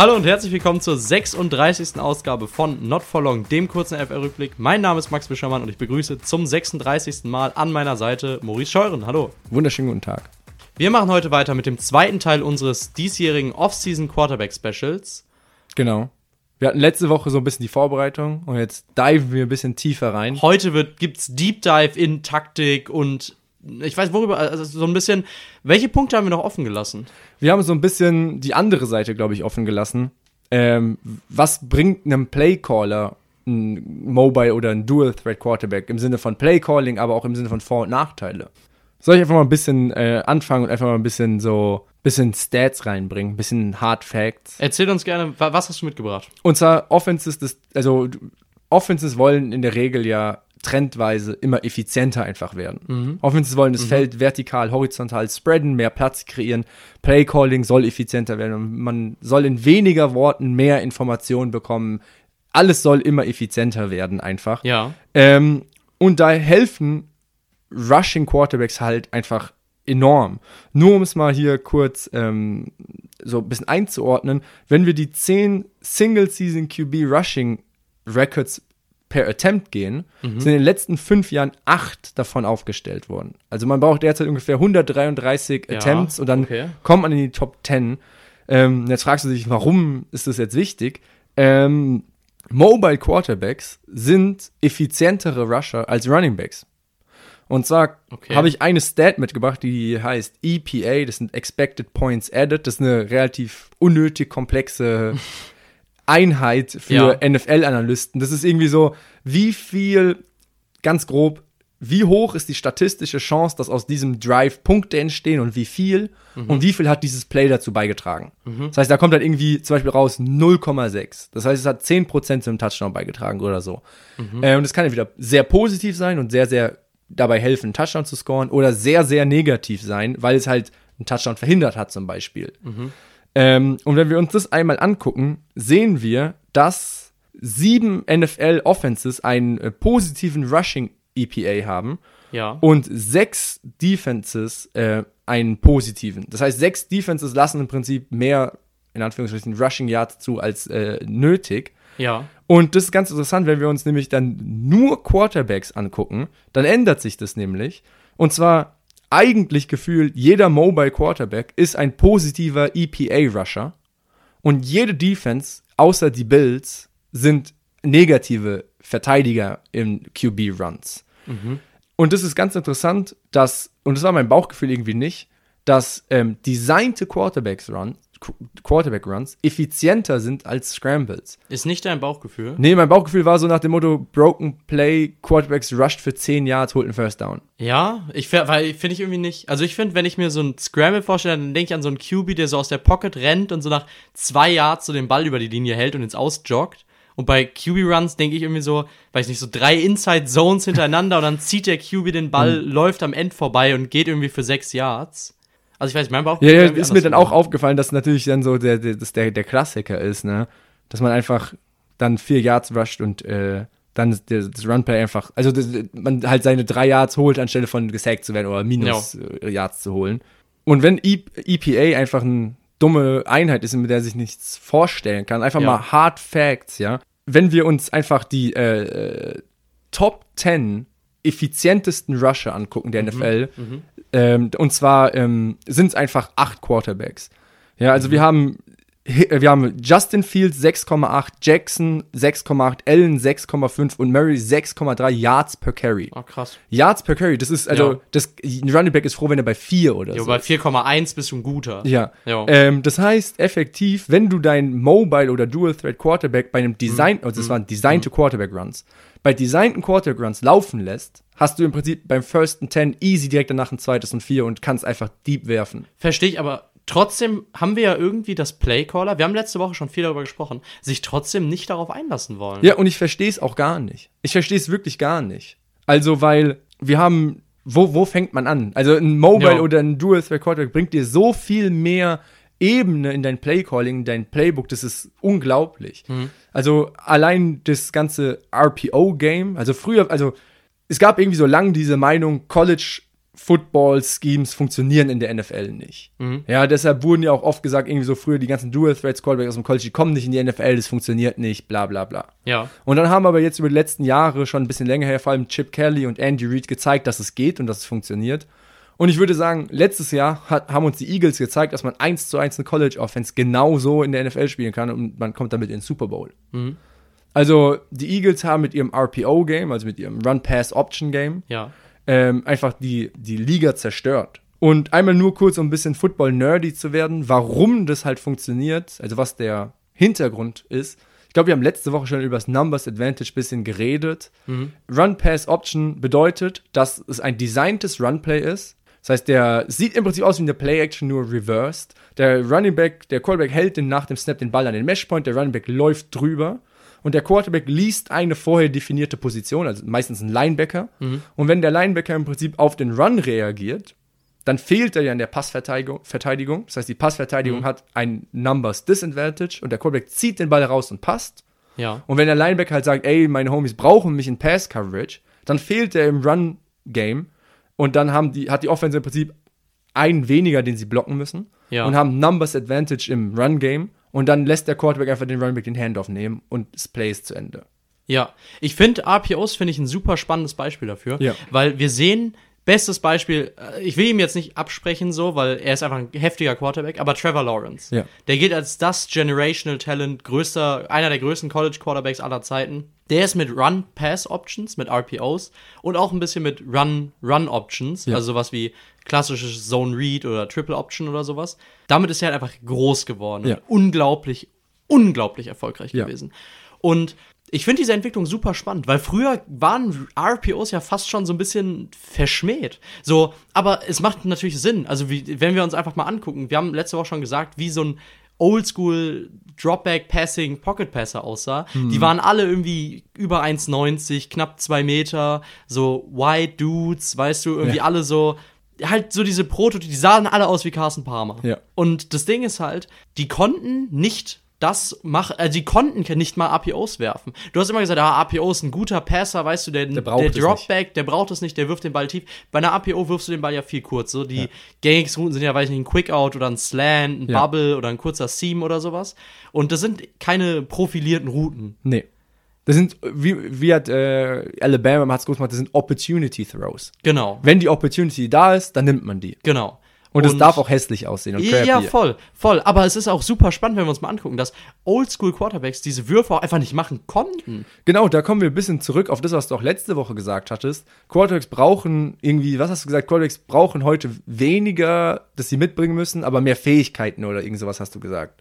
Hallo und herzlich willkommen zur 36. Ausgabe von Not For Long, dem kurzen FR-Rückblick. Mein Name ist Max Bischermann und ich begrüße zum 36. Mal an meiner Seite Maurice Scheuren. Hallo. Wunderschönen guten Tag. Wir machen heute weiter mit dem zweiten Teil unseres diesjährigen Off-Season Quarterback Specials. Genau. Wir hatten letzte Woche so ein bisschen die Vorbereitung und jetzt diven wir ein bisschen tiefer rein. Heute wird, gibt's Deep Dive in Taktik und ich weiß worüber, also so ein bisschen, welche Punkte haben wir noch offen gelassen? Wir haben so ein bisschen die andere Seite, glaube ich, offen gelassen. Ähm, was bringt einem Playcaller ein Mobile oder ein Dual-Threat Quarterback im Sinne von Playcalling, aber auch im Sinne von Vor- und Nachteile? Soll ich einfach mal ein bisschen äh, anfangen und einfach mal ein bisschen so bisschen Stats reinbringen, ein bisschen Hard Facts. Erzähl uns gerne, wa- was hast du mitgebracht? Und zwar Offenses, also Offenses wollen in der Regel ja trendweise immer effizienter einfach werden. Offenses wollen das Feld vertikal, horizontal spreaden, mehr Platz kreieren. Playcalling soll effizienter werden. Und man soll in weniger Worten mehr Informationen bekommen. Alles soll immer effizienter werden einfach. Ja. Ähm, und da helfen Rushing Quarterbacks halt einfach enorm. Nur um es mal hier kurz ähm, so ein bisschen einzuordnen, wenn wir die 10 Single-Season QB Rushing Records per Attempt gehen, sind in den letzten fünf Jahren acht davon aufgestellt worden. Also man braucht derzeit ungefähr 133 Ja, Attempts und dann okay. kommt man in die Top 10. Ähm, jetzt fragst du dich, warum ist das jetzt wichtig? Ähm, Mobile Quarterbacks sind effizientere Rusher als Running Backs. Und zwar Okay. habe ich eine Stat mitgebracht, die heißt EPA, das sind Expected Points Added. Das ist eine relativ unnötig komplexe Einheit für Ja. NFL-Analysten. Das ist irgendwie so, wie viel, ganz grob, wie hoch ist die statistische Chance, dass aus diesem Drive Punkte entstehen und wie viel und wie viel hat dieses Play dazu beigetragen. Das heißt, da kommt halt irgendwie zum Beispiel raus 0,6. Das heißt, es hat 10% zum Touchdown beigetragen oder so. Äh, und das kann entweder sehr positiv sein und sehr, sehr dabei helfen, einen Touchdown zu scoren oder sehr, sehr negativ sein, weil es halt einen Touchdown verhindert hat zum Beispiel. Ähm, und wenn wir uns das einmal angucken, sehen wir, dass sieben NFL-Offenses einen äh, positiven Rushing EPA haben Ja. und sechs Defenses äh, einen positiven. Das heißt, sechs Defenses lassen im Prinzip mehr, in Anführungsstrichen, Rushing Yards zu als äh, nötig. ja. Und das ist ganz interessant, wenn wir uns nämlich dann nur Quarterbacks angucken, dann ändert sich das nämlich. Und zwar eigentlich gefühlt, jeder Mobile Quarterback ist ein positiver EPA-Rusher. Und jede Defense, außer die Bills, sind negative Verteidiger in QB-Runs. Und das ist ganz interessant, dass, und das war mein Bauchgefühl irgendwie nicht, dass ähm, designte Quarterbacks Run, Qu- Quarterback Runs effizienter sind als Scrambles. Ist nicht dein Bauchgefühl? Nee, mein Bauchgefühl war so nach dem Motto, Broken Play, Quarterbacks rushed für 10 Yards, holt einen First Down. Ja, ich weil finde ich irgendwie nicht. Also ich finde, wenn ich mir so ein Scramble vorstelle, dann denke ich an so einen QB, der so aus der Pocket rennt und so nach zwei Yards so den Ball über die Linie hält und ins Ausjoggt. Und bei QB-Runs denke ich irgendwie so, weiß nicht, so drei Inside-Zones hintereinander und dann zieht der QB den Ball, Mhm. läuft am End vorbei und geht irgendwie für sechs Yards. Also ich weiß, mein Bauch Ja, ja, ist mir dann auch aufgefallen, dass natürlich dann so der, der, der, der Klassiker ist, ne? Dass man einfach dann vier Yards rusht und äh, dann das, Runplay einfach, also das, man halt seine drei Yards holt, anstelle von gesackt zu werden oder minus äh, Yards zu holen. Und wenn e EPA einfach eine dumme Einheit ist, mit der sich nichts vorstellen kann, einfach Ja. mal Hard Facts, ja. Wenn wir uns einfach die äh, äh, Top 10 effizientesten Rusher angucken der NFL, ähm, und zwar ähm, sind es einfach acht Quarterbacks. Ja, also wir haben wir haben Justin Fields 6,8, Jackson 6,8, Allen 6,5 und Murray 6,3 Yards per Carry. Oh, krass. Yards per Carry, das ist also Ja. das ein Running Back ist froh, wenn er bei 4 oder Jo, so. bei ist. 4,1 bist du ein guter. Ja. Ähm, das heißt, effektiv, wenn du dein Mobile oder Dual Threat Quarterback bei einem Design, Mhm. also das waren designte Quarterback Runs, bei designten Quarterback Runs laufen lässt, hast du im Prinzip beim First and Ten easy direkt danach ein zweites und vier und kannst einfach deep werfen. Verstehe ich, aber trotzdem haben wir ja irgendwie das Playcaller, wir haben letzte Woche schon viel darüber gesprochen, sich trotzdem nicht darauf einlassen wollen. Ja, und ich verstehe es auch gar nicht. Ich verstehe es wirklich gar nicht. Also, weil wir haben, wo, wo fängt man an? Also, ein Mobile Ja. oder ein Dual Threat Quarterback bringt dir so viel mehr Ebene in dein Playcalling, in dein Playbook, das ist unglaublich. Also, allein das ganze RPO-Game, also früher, also, es gab irgendwie so lange diese Meinung, College Football-Schemes funktionieren in der NFL nicht. Ja, deshalb wurden ja auch oft gesagt, irgendwie so früher die ganzen Dual-Threats-Callbacks aus dem College, die kommen nicht in die NFL, das funktioniert nicht, bla bla bla. Ja. Und dann haben aber jetzt über die letzten Jahre schon ein bisschen länger her, vor allem Chip Kelly und Andy Reid gezeigt, dass es geht und dass es funktioniert. Und ich würde sagen, letztes Jahr hat, haben uns die Eagles gezeigt, dass man eins zu eins eine College-Offense genauso in der NFL spielen kann und man kommt damit in den Super Bowl. Also die Eagles haben mit ihrem RPO-Game, also mit ihrem Run-Pass-Option-Game, Ja. Ähm, einfach die, die Liga zerstört. Und einmal nur kurz, um ein bisschen Football-nerdy zu werden, warum das halt funktioniert, also was der Hintergrund ist. Ich glaube, wir haben letzte Woche schon über das Numbers Advantage ein bisschen geredet. Run-Pass-Option bedeutet, dass es ein designtes Run-Play ist. Das heißt, der sieht im Prinzip aus wie eine Play-Action, nur reversed. Der Running Back, der Quarterback hält den nach dem Snap den Ball an den Meshpoint, der Running Back läuft drüber und der Quarterback liest eine vorher definierte Position, also meistens ein Linebacker. Und wenn der Linebacker im Prinzip auf den Run reagiert, dann fehlt er ja in der Passverteidigung. Verteidigung. Das heißt, die Passverteidigung hat ein Numbers Disadvantage und der Quarterback zieht den Ball raus und passt. Ja. Und wenn der Linebacker halt sagt, ey, meine Homies brauchen mich in Pass Coverage, dann fehlt er im Run Game und dann haben die, hat die Offense im Prinzip einen weniger, den sie blocken müssen Ja. und haben Numbers Advantage im Run Game und dann lässt der Quarterback einfach den Runback den Handoff nehmen und das Play ist zu Ende. Ja, ich finde RPOs finde ich ein super spannendes Beispiel dafür, Ja. weil wir sehen bestes Beispiel, äh, ich will ihm jetzt nicht absprechen so, weil er ist einfach ein heftiger Quarterback, aber Trevor Lawrence. Ja. Der gilt als das Generational Talent, größter einer der größten College Quarterbacks aller Zeiten. Der ist mit Run Pass Options, mit RPOs und auch ein bisschen mit Run Run Options, Ja. also sowas wie klassisches Zone Read oder Triple Option oder sowas. Damit ist er halt einfach groß geworden. Ja. und Unglaublich unglaublich erfolgreich gewesen. Und ich finde diese Entwicklung super spannend, weil früher waren RPOs ja fast schon so ein bisschen verschmäht. So, aber es macht natürlich Sinn. Also, wie, wenn wir uns einfach mal angucken, wir haben letzte Woche schon gesagt, wie so ein Oldschool Dropback Passing Pocket Passer aussah. Die waren alle irgendwie über 1,90, knapp 2 Meter, so White Dudes, weißt du, irgendwie Ja. alle so halt so diese Prototypen, die sahen alle aus wie Carsten Palmer. Ja. Und das Ding ist halt, die konnten nicht das machen, also die konnten nicht mal APOs werfen. Du hast immer gesagt, ah, APO ist ein guter Passer, weißt du, der, der, braucht es Dropback, der braucht es nicht, der wirft den Ball tief. Bei einer APO wirfst du den Ball ja viel kurz. So die gängigsten Routen sind ja, weiß ich nicht, ein Quick-Out oder ein Slant, ein Ja. Bubble oder ein kurzer Seam oder sowas. Und das sind keine profilierten Routen. Nee. Das sind, wie, wie hat äh, Alabama hat es groß gemacht, das sind Opportunity Throws. Genau, Wenn die Opportunity da ist, dann nimmt man die. genau. Und es darf auch hässlich aussehen und crappy. Ja, voll, voll. Aber es ist auch super spannend, wenn wir uns mal angucken, dass Oldschool-Quarterbacks diese Würfe auch einfach nicht machen konnten. Genau, da kommen wir ein bisschen zurück auf das, was du auch letzte Woche gesagt hattest. Quarterbacks brauchen irgendwie, was hast du gesagt? Quarterbacks brauchen heute weniger, dass sie mitbringen müssen, aber mehr Fähigkeiten oder irgend sowas hast du gesagt.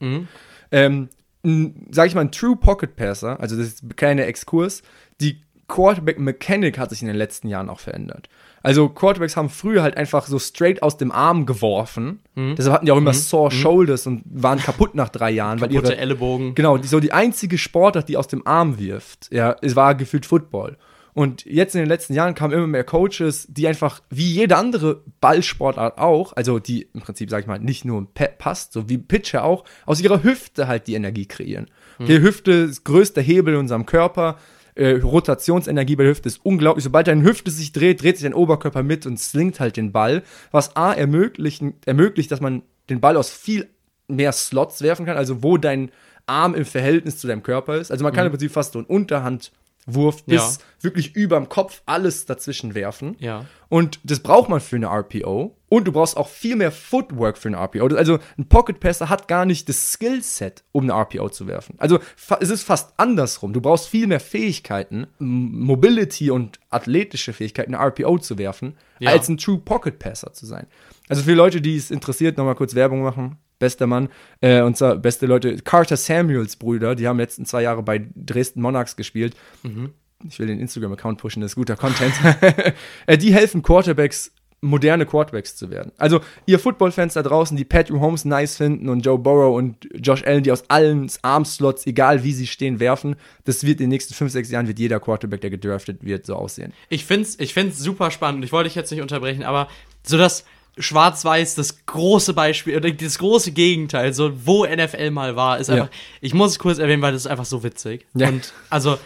Ähm, n, sag ich mal, ein True Pocket Passer, also das ist keine Exkurs, die Quarterback Mechanic hat sich in den letzten Jahren auch verändert. Also Quarterbacks haben früher halt einfach so straight aus dem Arm geworfen. Deshalb hatten die auch immer sore Shoulders und waren kaputt nach drei Jahren, weil Kaputte ihre Ellenbogen. Genau, die, so die einzige Sportart, die aus dem Arm wirft, ja, es war gefühlt Football. Und jetzt in den letzten Jahren kamen immer mehr Coaches, die einfach, wie jede andere Ballsportart auch, also die im Prinzip, sag ich mal, nicht nur pa- passt, so wie Pitcher auch, aus ihrer Hüfte halt die Energie kreieren. Die Hüfte ist größter Hebel in unserem Körper. Äh, Rotationsenergie bei der Hüfte ist unglaublich. Sobald deine Hüfte sich dreht, dreht sich dein Oberkörper mit und slingt halt den Ball, was A ermöglicht, ermöglicht, dass man den Ball aus viel mehr Slots werfen kann, also wo dein Arm im Verhältnis zu deinem Körper ist. Also man kann im Prinzip fast so einen Unterhandwurf bis Ja. wirklich überm Kopf alles dazwischen werfen. Ja. Und das braucht man für eine RPO. Und du brauchst auch viel mehr Footwork für eine RPO. Also ein Pocket Passer hat gar nicht das Skillset, um eine RPO zu werfen. Also es ist fast andersrum. Du brauchst viel mehr Fähigkeiten, Mobility und athletische Fähigkeiten, eine RPO zu werfen, Ja. als ein True Pocket Passer zu sein. Also für Leute, die es interessiert, nochmal kurz Werbung machen. Bester Mann, äh, und zwar beste Leute, Carter Samuels Brüder, die haben letzten zwei Jahre bei Dresden Monarchs gespielt. Ich will den Instagram-Account pushen, das ist guter Content. äh, die helfen Quarterbacks, moderne Quarterbacks zu werden. Also, ihr Football-Fans da draußen, die Patrick Holmes nice finden und Joe Burrow und Josh Allen, die aus allen Armslots, egal wie sie stehen, werfen, das wird in den nächsten fünf, sechs Jahren wird jeder Quarterback, der gedraftet wird, so aussehen. Ich find's, ich find's super spannend. Ich wollte dich jetzt nicht unterbrechen, aber so das Schwarz-Weiß, das große Beispiel oder das große Gegenteil, so wo NFL mal war, ist Ja. einfach. Ich muss es kurz erwähnen, weil das ist einfach so witzig. Ja. Und also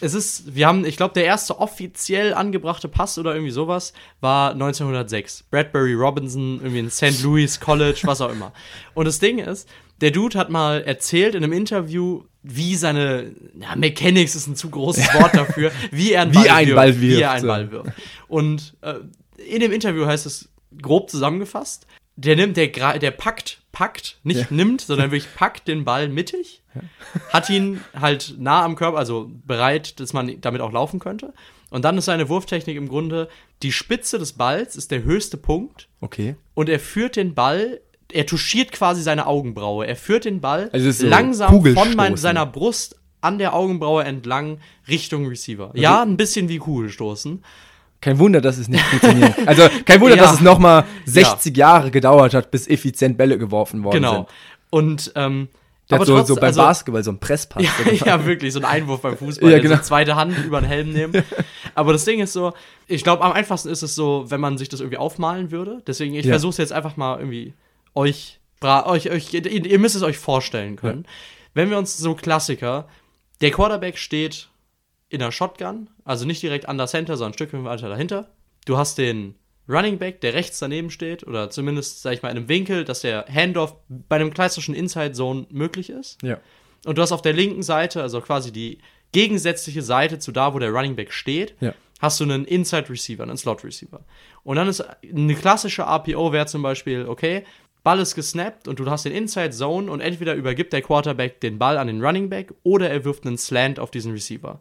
es ist, wir haben, ich glaube, der erste offiziell angebrachte Pass oder irgendwie sowas war 1906. Bradbury Robinson, irgendwie in St. Louis College, was auch immer. Und das Ding ist, der Dude hat mal erzählt in einem Interview, wie seine, ja, Mechanics ist ein zu großes Wort dafür, wie er einen Wie ein Ball Wie er wirft, einen. Ball wirft. Und äh, in dem Interview heißt es grob zusammengefasst, der nimmt, der, der packt, packt, nicht nimmt, sondern wirklich packt den Ball mittig, hat ihn halt nah am Körper, also bereit, dass man damit auch laufen könnte. Und dann ist seine Wurftechnik im Grunde, die Spitze des Balls ist der höchste Punkt Okay. und er führt den Ball, er touchiert quasi seine Augenbraue. Er führt den Ball Also so langsam von mein, seiner Brust an der Augenbraue entlang Richtung Receiver. Ja, ein bisschen wie Kugelstoßen. Kein Wunder, dass es nicht funktioniert. Also kein Wunder, Ja. dass es nochmal 60 Jahre gedauert hat, bis effizient Bälle geworfen worden Genau. sind. Und ähm, Der aber hat so, trotz- so beim also- Basketball so ein Presspass. Ja, ja, wirklich, so ein Einwurf beim Fußball. Ja, Ja, genau. genau. zweite Hand über den Helm nehmen. Aber das Ding ist so, ich glaube, am einfachsten ist es so, wenn man sich das irgendwie aufmalen würde. Deswegen, ich Ja. versuche es jetzt einfach mal irgendwie euch, euch, euch ihr, ihr müsst es euch vorstellen können. Wenn wir uns so Klassiker, der Quarterback steht in der Shotgun, also nicht direkt an der Center, sondern ein Stück weiter dahinter. Du hast den Running Back, der rechts daneben steht, oder zumindest, sag ich mal, in einem Winkel, dass der Handoff bei einem klassischen Inside Zone möglich ist. Ja. Und du hast auf der linken Seite, also quasi die gegensätzliche Seite zu da, wo der Running Back steht, Ja. hast du einen Inside Receiver, einen Slot Receiver. Und dann ist eine klassische RPO wäre zum Beispiel, okay, Ball ist gesnappt und du hast den Inside Zone und entweder übergibt der Quarterback den Ball an den Running Back oder er wirft einen Slant auf diesen Receiver.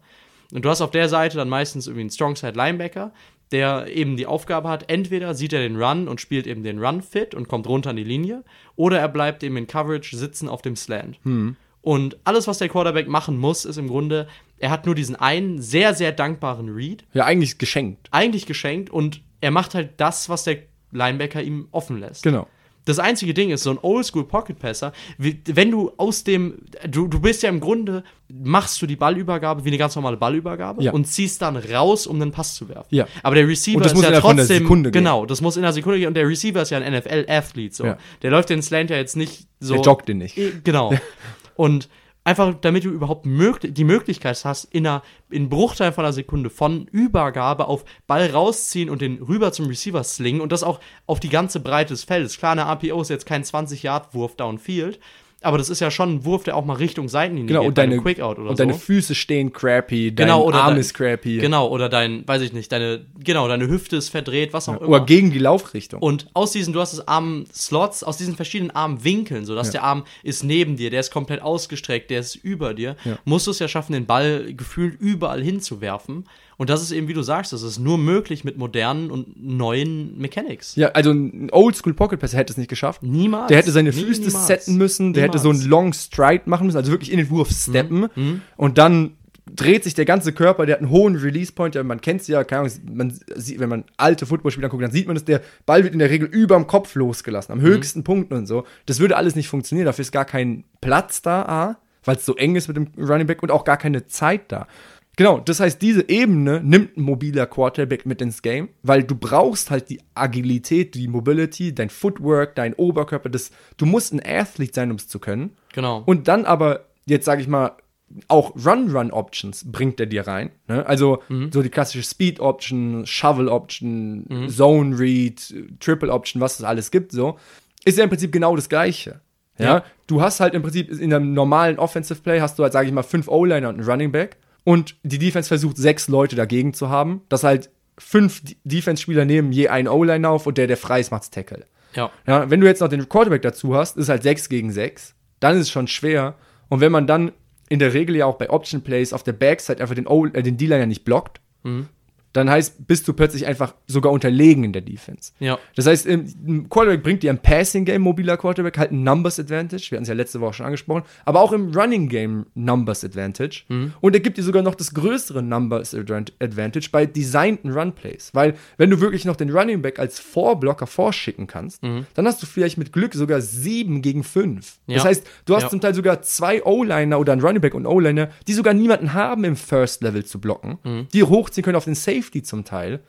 Und du hast auf der Seite dann meistens irgendwie einen Strongside Linebacker, der eben die Aufgabe hat, entweder sieht er den Run und spielt eben den Run fit und kommt runter an die Linie, oder er bleibt eben in Coverage sitzen auf dem Slant. Und alles, was der Quarterback machen muss, ist im Grunde, er hat nur diesen einen sehr, sehr dankbaren Read, ja, eigentlich geschenkt. eigentlich geschenkt, und er macht halt das, was der Linebacker ihm offen lässt. Genau. Das einzige Ding ist, so ein Oldschool Pocket Passer, wenn du aus dem, du, du bist ja im Grunde, machst du die Ballübergabe wie eine ganz normale Ballübergabe Ja. und ziehst dann raus, um den Pass zu werfen. Ja. Aber der Receiver ist muss ja trotzdem, Sekunde gehen. genau, das muss in einer Sekunde gehen und der Receiver ist ja ein NFL-Athlet, so. Ja. Der läuft den Slant ja jetzt nicht so. Der joggt den nicht. Genau. Und einfach, damit du überhaupt möglich, die Möglichkeit hast, in einer in Bruchteil von einer Sekunde von Übergabe auf Ball rausziehen und den rüber zum Receiver slingen und das auch auf die ganze Breite des Feldes. Klar, eine RPO ist jetzt kein 20-Yard-Wurf downfield, aber das ist ja schon ein Wurf, der auch mal Richtung Seitenlinie Genau, geht, und deine, Quick-Out oder und so. deine Füße stehen crappy, dein Genau, oder Arm dein- ist crappy. Genau, oder dein, weiß ich nicht, deine, genau, deine Hüfte ist verdreht, was auch immer. Oder gegen die Laufrichtung. Und aus diesen, du hast es Arm-Slots, aus diesen verschiedenen Armwinkeln, so dass Ja. der Arm ist neben dir, der ist komplett ausgestreckt, der ist über dir, Ja. musst du es ja schaffen, den Ball gefühlt überall hinzuwerfen. Und das ist eben, wie du sagst, das ist nur möglich mit modernen und neuen Mechanics. ja, also ein Oldschool Pocket Passer hätte es nicht geschafft. Niemals. Der hätte seine Füße niemals. setten müssen, der hätte so einen Niemals. Long Stride machen müssen, also wirklich in den Wurf Mhm. steppen. Und dann dreht sich der ganze Körper, der hat einen hohen Release Point, ja, man kennt es ja, keine Ahnung, man sieht, wenn man alte Footballspieler anguckt, dann sieht man, dass der Ball wird in der Regel überm Kopf losgelassen, Mhm. am höchsten Punkt und so. Das würde alles nicht funktionieren, dafür ist gar kein Platz da, A, weil es so eng ist mit dem Running Back und auch gar keine Zeit da. Genau, das heißt, diese Ebene nimmt ein mobiler Quarterback mit ins Game, weil du brauchst halt die Agilität, die Mobility, dein Footwork, dein Oberkörper, das, du musst ein Athlet sein, um es zu können. Genau. Und dann aber, jetzt sage ich mal, auch Run-Run-Options bringt er dir rein. Ne? Also so die klassische Speed-Option, Shovel-Option, Zone-Read, Triple-Option, was es alles gibt, so, ist ja im Prinzip genau das Gleiche. Ja? Ja. Du hast halt im Prinzip in einem normalen Offensive Play hast du halt, sage ich mal, fünf O-Liner und einen Running Back und die Defense versucht sechs Leute dagegen zu haben, dass halt fünf Defense-Spieler nehmen je einen O-Liner auf und der, der frei ist, macht's Tackle. ja. Ja, wenn du jetzt noch den Quarterback dazu hast, ist halt 6 gegen 6, dann ist es schon schwer. Und wenn man dann in der Regel ja auch bei Option Plays auf der Backside einfach den, O- äh, den D-Liner nicht blockt, dann heißt, bist du plötzlich einfach sogar unterlegen in der Defense. Ja. Das heißt, ein Quarterback bringt dir im Passing Game mobiler Quarterback halt ein Numbers Advantage. Wir hatten es ja letzte Woche schon angesprochen. Aber auch im Running Game Numbers Advantage. Und er gibt dir sogar noch das größere Numbers Advan- Advantage bei designten Run Plays. Weil, wenn du wirklich noch den Running Back als Vorblocker vorschicken kannst, dann hast du vielleicht mit Glück sogar 7 gegen 5. Das Ja. heißt, du hast Ja. zum Teil sogar zwei O-Liner oder einen Running Back und O-Liner, die sogar niemanden haben im First Level zu blocken, die hochziehen können auf den Safety zum Teil.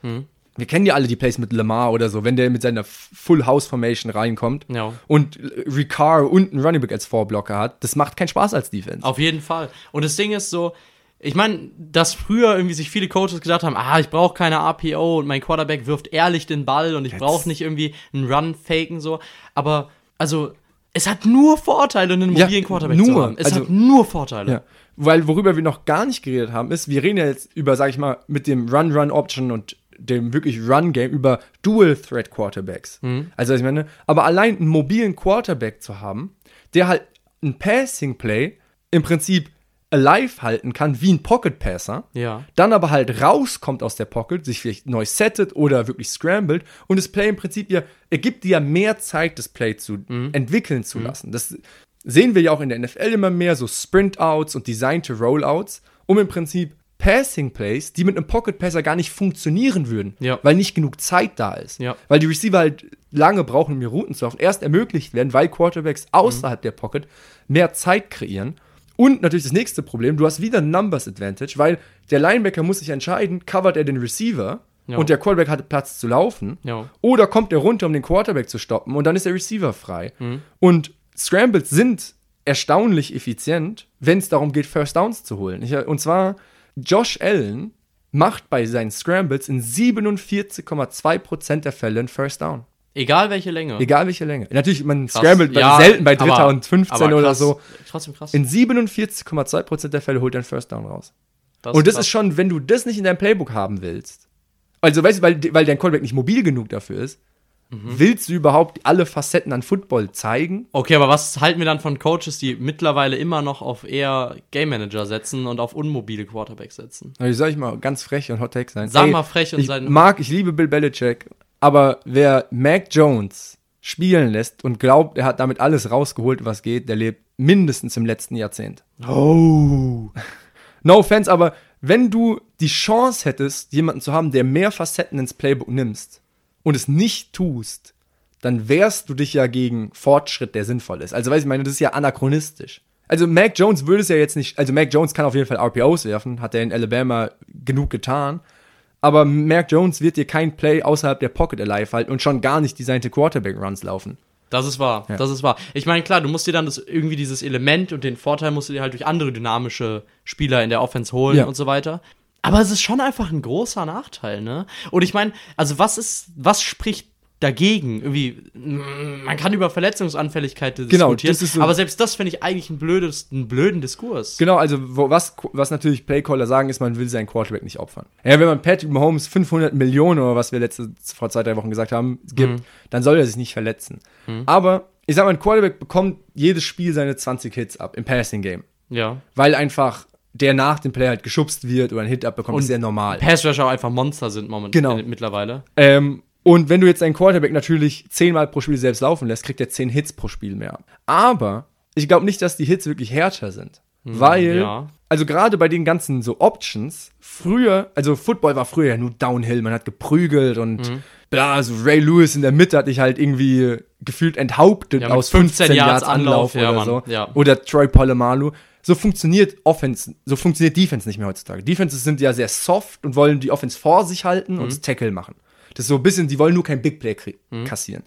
Wir kennen ja alle die Plays mit Lamar oder so, wenn der mit seiner Full House Formation reinkommt Ja. und Ricard und einen Running Back als Vorblocker hat, das macht keinen Spaß als Defense. Auf jeden Fall. Und das Ding ist so, ich meine, dass früher irgendwie sich viele Coaches gedacht haben, ah, ich brauche keine RPO und mein Quarterback wirft ehrlich den Ball und ich brauche nicht irgendwie einen Run faken so. Aber also es hat nur Vorteile, einen Ja, mobilen Quarterback nur. zu haben. Es Also- hat nur Vorteile. Ja. Weil worüber wir noch gar nicht geredet haben, ist, wir reden ja jetzt über, sag ich mal, mit dem Run-Run-Option und dem wirklich Run-Game über Dual-Threat-Quarterbacks. Also, was ich meine, aber allein einen mobilen Quarterback zu haben, der halt ein Passing-Play im Prinzip alive halten kann, wie ein Pocket-Passer, Ja. dann aber halt rauskommt aus der Pocket, sich vielleicht neu settet oder wirklich scrambled und das Play im Prinzip ja, er gibt dir ja mehr Zeit, das Play zu entwickeln zu lassen. Das sehen wir ja auch in der NFL immer mehr, so Sprint-Outs und Designte Rollouts, um im Prinzip Passing Plays, die mit einem Pocket Passer gar nicht funktionieren würden, Ja. weil nicht genug Zeit da ist. Ja. Weil die Receiver halt lange brauchen, um ihre Routen zu laufen, erst ermöglicht werden, weil Quarterbacks außerhalb der Pocket mehr Zeit kreieren. Und natürlich das nächste Problem, du hast wieder ein Numbers Advantage, weil der Linebacker muss sich entscheiden, covert er den Receiver Ja. und der Quarterback hat Platz zu laufen, Ja. oder kommt er runter, um den Quarterback zu stoppen und dann ist der Receiver frei. Mhm. Und Scrambles sind erstaunlich effizient, wenn es darum geht, First Downs zu holen. Ich, und zwar, Josh Allen macht bei seinen Scrambles in 47,2% der Fälle einen First Down. Egal welche Länge. Egal welche Länge. Natürlich, man Krass. scrambled Ja, selten bei Dritter aber- und 15 aber oder so. Trotzdem krass. In 47,2% der Fälle holt er einen First Down raus. Das Und das krass. ist schon, wenn du das nicht in deinem Playbook haben willst, also weißt du, weil, weil dein Quarterback nicht mobil genug dafür ist, Mhm. willst du überhaupt alle Facetten an Football zeigen? Okay, aber was halten wir dann von Coaches, die mittlerweile immer noch auf eher Game Manager setzen und auf unmobile Quarterbacks setzen? Also soll ich mal ganz frech und Hot Take sein? Sag mal frech und ich sein- mag, ich liebe Bill Belichick, aber wer Mac Jones spielen lässt und glaubt, er hat damit alles rausgeholt, was geht, der lebt mindestens im letzten Jahrzehnt. Oh. No offense, aber wenn du die Chance hättest, jemanden zu haben, der mehr Facetten ins Playbook nimmst und es nicht tust, dann wehrst du dich ja gegen Fortschritt, der sinnvoll ist. Also, weiß ich meine, das ist ja anachronistisch. Also, Mac Jones würde es ja jetzt nicht, also Mac Jones kann auf jeden Fall RPOs werfen, hat er in Alabama genug getan. Aber Mac Jones wird dir kein Play außerhalb der Pocket alive halten und schon gar nicht designte Quarterback-Runs laufen. Das ist wahr, das ist wahr. Ich meine, klar, du musst dir dann das, irgendwie dieses Element und den Vorteil musst du dir halt durch andere dynamische Spieler in der Offense holen Ja. und so weiter. Aber es ist schon einfach ein großer Nachteil, ne? Und ich meine, also was ist, was spricht dagegen? Irgendwie, man kann über Verletzungsanfälligkeit Genau, diskutieren, ist so- aber selbst das finde ich eigentlich einen, blödes, einen blöden Diskurs. Genau, also wo, was, was natürlich Playcaller sagen, ist, man will seinen Quarterback nicht opfern. Ja, wenn man Patrick Mahomes 500 Millionen oder was wir letzte, vor zwei, drei Wochen gesagt haben, gibt, dann soll er sich nicht verletzen. Aber ich sag mal, ein Quarterback bekommt jedes Spiel seine 20 Hits ab im Passing Game, Ja. weil einfach der nach dem Play halt geschubst wird oder einen Hit abbekommt, Und ist sehr normal. Pass Rusher auch einfach Monster sind momentan Genau. mittlerweile. Ähm, und wenn du jetzt einen Quarterback natürlich zehnmal pro Spiel selbst laufen lässt, kriegt er zehn Hits pro Spiel mehr. Aber ich glaube nicht, dass die Hits wirklich härter sind. Weil, ja. also gerade bei den ganzen so Options, früher, also Football war früher ja nur Downhill, man hat geprügelt und bla, also Ray Lewis in der Mitte hat dich halt irgendwie gefühlt enthauptet Ja, aus 15, 15 Yards Yards Anlauf, Anlauf, ja, oder Mann, so. ja. Oder Troy Polamalu. So funktioniert Offense, so funktioniert Defense nicht mehr heutzutage. Defenses sind ja sehr soft und wollen die Offense vor sich halten Mhm. und Tackle machen. Das ist so ein bisschen, die wollen nur kein Big Play krie- kassieren.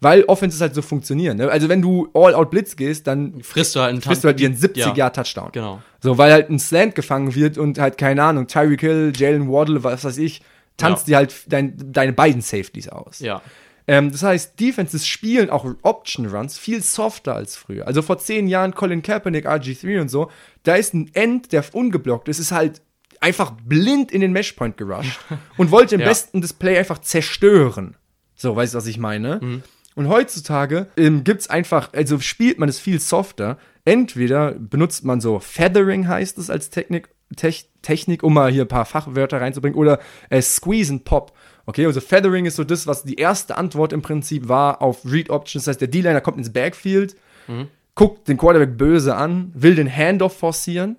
Weil Offenses halt so funktionieren. Ne? Also wenn du All-Out Blitz gehst, dann Frisst du halt einen kriegst du halt dir einen Ja. 70-Jahr-Touchdown. Genau. So, weil halt ein Slant gefangen wird und halt, keine Ahnung, Tyreek Hill, Jalen Waddle, was weiß ich, tanzt Ja. dir halt dein, deine beiden Safeties aus. Ja. Ähm, das heißt, Defenses spielen auch Option Runs viel softer als früher. Also vor zehn Jahren Colin Kaepernick, RG3 und so, da ist ein End, der ungeblockt ist, ist halt einfach blind in den Meshpoint gerusht und wollte im Ja. besten das Play einfach zerstören. So, weißt du, was ich meine? Mhm. Und heutzutage ähm, gibt's einfach, also spielt man es viel softer. Entweder benutzt man so Feathering heißt es als Technik, Tech, Technik, um mal hier ein paar Fachwörter reinzubringen, oder äh, Squeeze and Pop. Okay, also Feathering ist so das, was die erste Antwort im Prinzip war auf Read Options. Das heißt, der D-Liner kommt ins Backfield, guckt den Quarterback böse an, will den Handoff forcieren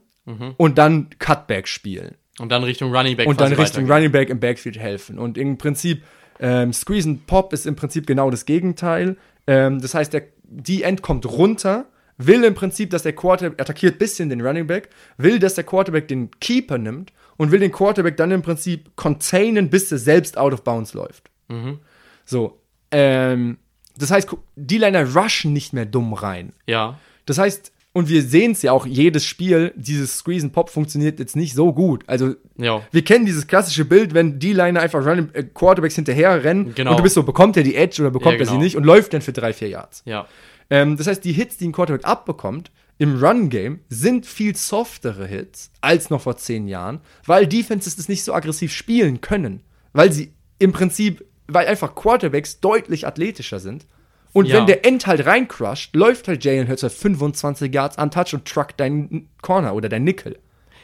und dann Cutback spielen Und dann Richtung Running Back und dann Richtung weitergehen. Running Back im Backfield helfen. Und im Prinzip, ähm, Squeeze and Pop ist im Prinzip genau das Gegenteil. Ähm, das heißt, der, die End kommt runter, will im Prinzip, dass der Quarterback attackiert bisschen den Running Back, will, dass der Quarterback den Keeper nimmt und will den Quarterback dann im Prinzip containen, bis er selbst out of bounds läuft. So, ähm, das heißt, die Liner rushen nicht mehr dumm rein. Ja. Das heißt, Und wir sehen es ja auch, jedes Spiel, dieses Squeeze and Pop funktioniert jetzt nicht so gut. Also, Ja. wir kennen dieses klassische Bild, wenn die Liner einfach Running, äh, Quarterbacks hinterher rennen Genau. und du bist so, bekommt er die Edge oder bekommt Ja, er sie genau. nicht und läuft dann für drei, vier Yards. Ja. Ähm, das heißt, die Hits, die ein Quarterback abbekommt im Run-Game, sind viel softere Hits als noch vor zehn Jahren, weil Defenses das nicht so aggressiv spielen können. Weil sie im Prinzip, weil einfach Quarterbacks deutlich athletischer sind. Und Ja. wenn der End halt reincrusht, läuft halt Jalen Hurts halt 25 Yards untouched und truckt deinen Corner oder dein Nickel.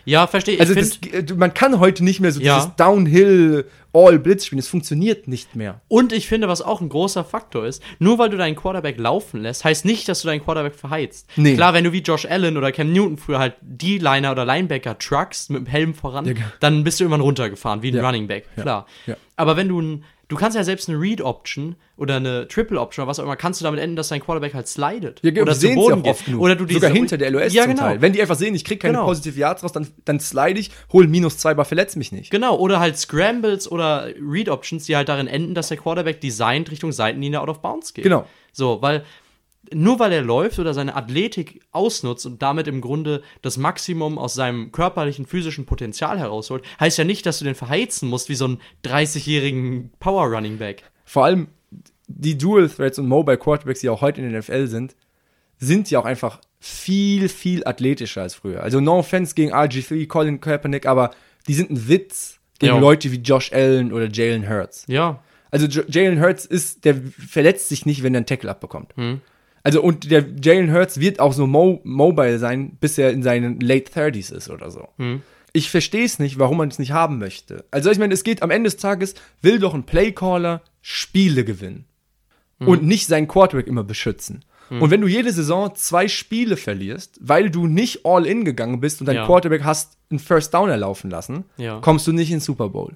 Ja, verstehe. Ich Also das, man kann heute nicht mehr so Ja. dieses Downhill All-Blitz spielen. Das funktioniert nicht mehr. Und ich finde, was auch ein großer Faktor ist, nur weil du deinen Quarterback laufen lässt, heißt nicht, dass du deinen Quarterback verheizt. Nee. Klar, wenn du wie Josh Allen oder Cam Newton früher halt die Liner oder Linebacker truckst mit dem Helm voran, dann bist du irgendwann runtergefahren, wie ein Ja. Running Back, klar. Ja. Aber wenn du ein, du kannst ja selbst eine Read-Option oder eine Triple-Option oder was auch immer, kannst du damit enden, dass dein Quarterback halt slidet. Ja, oder wir zu Boden geht. oft genug. Oder du Sogar hinter der LOS ja, zum genau. Teil. Wenn die einfach sehen, ich krieg keine Genau. positive Yards raus, dann, dann slide ich, hol minus zwei, aber verletz mich nicht. Genau, oder halt Scrambles oder Read-Options, die halt darin enden, dass der Quarterback designt Richtung Seitenlinie out of bounds geht. Genau. So, weil nur weil er läuft oder seine Athletik ausnutzt und damit im Grunde das Maximum aus seinem körperlichen, physischen Potenzial herausholt, heißt ja nicht, dass du den verheizen musst wie so einen 30-jährigen Power-Running-Back. Vor allem die Dual Threats und Mobile Quarterbacks, die auch heute in der NFL sind, sind ja auch einfach viel, viel athletischer als früher. Also no offense gegen RG3, Colin Kaepernick, aber die sind ein Witz gegen Ja. Leute wie Josh Allen oder Jalen Hurts. Ja, Also Jalen Hurts ist, der verletzt sich nicht, wenn er einen Tackle abbekommt. Hm. Also und der Jalen Hurts wird auch so mo mobile sein, bis er in seinen Late 30s ist oder so. Hm. Ich verstehe es nicht, warum man es nicht haben möchte. Also ich meine, es geht am Ende des Tages, will doch ein Playcaller Spiele gewinnen Hm. und nicht seinen Quarterback immer beschützen. Und wenn du jede Saison zwei Spiele verlierst, weil du nicht all in gegangen bist und dein Ja. Quarterback hast einen First Down erlaufen lassen, Ja. kommst du nicht in den Super Bowl.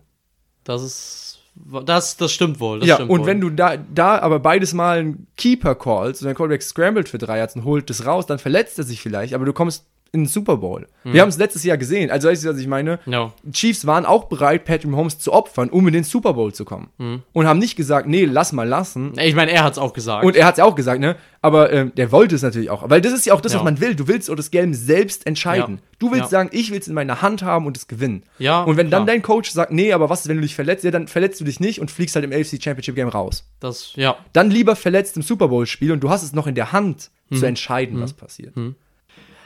das ist. Das, das stimmt wohl. Das ja, stimmt und wohl. wenn du da, da aber beides Mal einen Keeper callst und dein Quarterback scrambled für drei Yards und holt das raus, dann verletzt er sich vielleicht, aber du kommst in den Super Bowl. Wir haben es letztes Jahr gesehen, also weißt du, was ich meine? Ja. Chiefs waren auch bereit, Patrick Mahomes zu opfern, um in den Super Bowl zu kommen. Und haben nicht gesagt, nee, lass mal lassen. Ich meine, er hat es auch gesagt. Und er hat es ja auch gesagt, ne? Aber ähm, der wollte es natürlich auch. Weil das ist ja auch das, Ja. was man will. Du willst auch das Game selbst entscheiden. Ja. Du willst sagen, ich will es in meiner Hand haben und es gewinnen. Ja, Und wenn dann klar. dein Coach sagt, nee, aber was ist, wenn du dich verletzt? Ja, dann verletzt du dich nicht und fliegst halt im AFC Championship Game raus. das, ja. Dann lieber verletzt im Super Bowl Spiel und du hast es noch in der Hand Mhm. zu entscheiden, was passiert.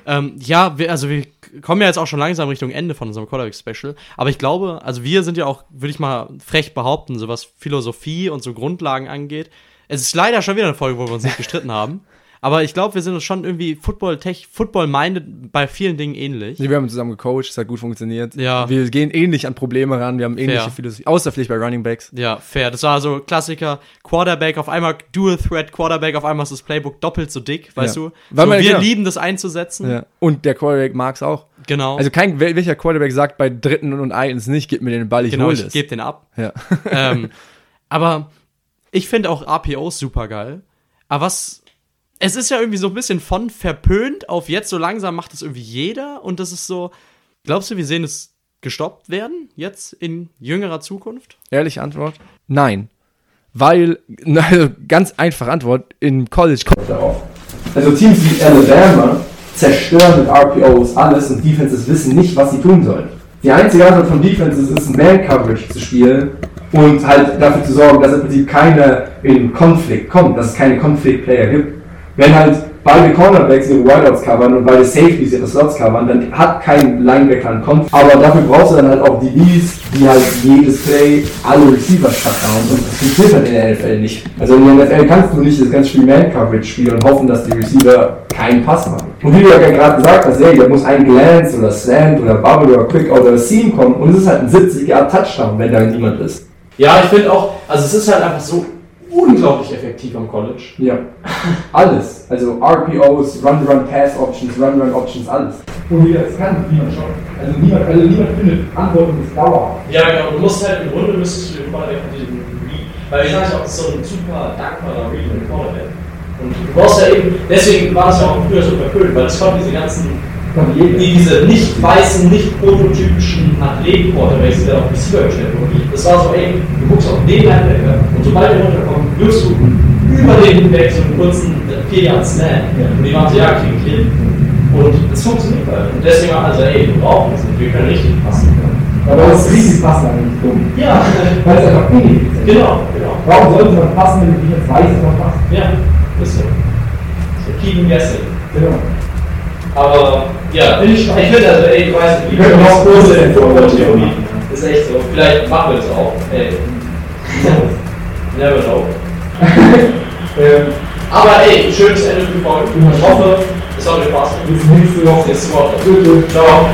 Ähm, ja, wir, also wir kommen ja jetzt auch schon langsam Richtung Ende von unserem Quarterback-Special. Aber ich glaube, also wir sind ja auch, würde ich mal frech behaupten, so was Philosophie und so Grundlagen angeht. Es ist leider schon wieder eine Folge, wo wir uns nicht gestritten haben. Aber ich glaube, wir sind uns schon irgendwie Football-Tech, Football-minded bei vielen Dingen ähnlich. Wir haben zusammen gecoacht, es hat gut funktioniert. Ja. Wir gehen ähnlich an Probleme ran, wir haben ähnliche Fair. Philosophie, außer vielleicht bei Running Backs. Ja, fair. Das war so Klassiker. Quarterback, auf einmal Dual Threat Quarterback, auf einmal ist das Playbook doppelt so dick, weißt Ja. du? Weil so, wir genau. lieben das einzusetzen. Ja. Und der Quarterback mag es auch. Genau. Also kein, wel- welcher Quarterback sagt bei dritten und eins nicht, gib mir den Ball, ich genau, hol ich das. gebe den ab. Ja. ähm, aber ich finde auch RPOs super geil. Aber was. Es ist ja irgendwie so ein bisschen von verpönt auf jetzt so langsam macht es irgendwie jeder und das ist so. Glaubst du, wir sehen es gestoppt werden jetzt in jüngerer Zukunft? Ehrliche Antwort? Nein. Weil, also ganz einfache Antwort, im College kommt darauf. Also Teams wie Alabama zerstören mit RPOs alles und Defenses wissen nicht, was sie tun sollen. Die einzige Antwort von Defenses ist, Man-Coverage zu spielen und halt dafür zu sorgen, dass im Prinzip keiner in Konflikt kommt, dass es keine Konflikt-Player gibt. Wenn halt beide Cornerbacks ihre Wideouts covern und beide Safeties ihre Slots covern, dann hat kein Linebacker einen Konflikt. Aber dafür brauchst du dann halt auch DBs, die halt jedes Play alle Receiver shutdown und das funktioniert halt in der NFL nicht. Also in der NFL kannst du nicht das ganze Spiel Man-Coverage spielen und hoffen, dass die Receiver keinen Pass machen. Und wie du ja gerade gesagt hast, ey, da muss ein Glance oder Slant oder Bubble oder Quick oder Seam kommen und es ist halt ein 70-Yard-Touchdown, wenn da niemand ist. Ja, ich finde auch, also es ist halt einfach so unglaublich effektiv am College. Ja, alles. Also RPOs, Run-Run-Pass-Options, Run-Run-Options, alles. Und wieder, es kann niemand schauen. Also niemand, also niemand findet Antworten des Dauer. Ja, genau. Du musst halt im Grunde müsstest du den Quarterback mit diesem Read, weil ich sage auch, das ist so ein super dankbarer Read und Quarterback. Und du brauchst ja eben, deswegen war das ja auch früher so verpönt, weil es konnten diese ganzen, Von die, diese nicht weißen, nicht prototypischen Athleten-Quarterbacks, die dann auf Receiver gestellt wurden. Das war so, ey, du guckst auf den Linebacker und sobald der runterkommt, du über den hinweg so einen kurzen 4 Yard Slam. Und die waren so, ja, ich hin. Und es funktioniert halt. Und deswegen, also ey, wir brauchen es nicht, wir können richtig passen. Aber das ist richtig passen eigentlich dumm. Ja, Weil es einfach ineffizient ist. genau, genau. Warum sollte man passen, wenn ich jetzt weiß, dass man passt? Ja, ist so. So, keep guessing. Genau. Aber ja, ich, ich finde also, ey, du weißt, Wir können Kurse in Theorie. Ist echt so. Vielleicht machen wir das auch. Ey. Never know. Ähm, Aber ey, schönes Ende für die Folge. Ich hoffe, es hat euch Spaß gemacht. bis nächste Woche. Nächste Woche. Tschüss. Ciao.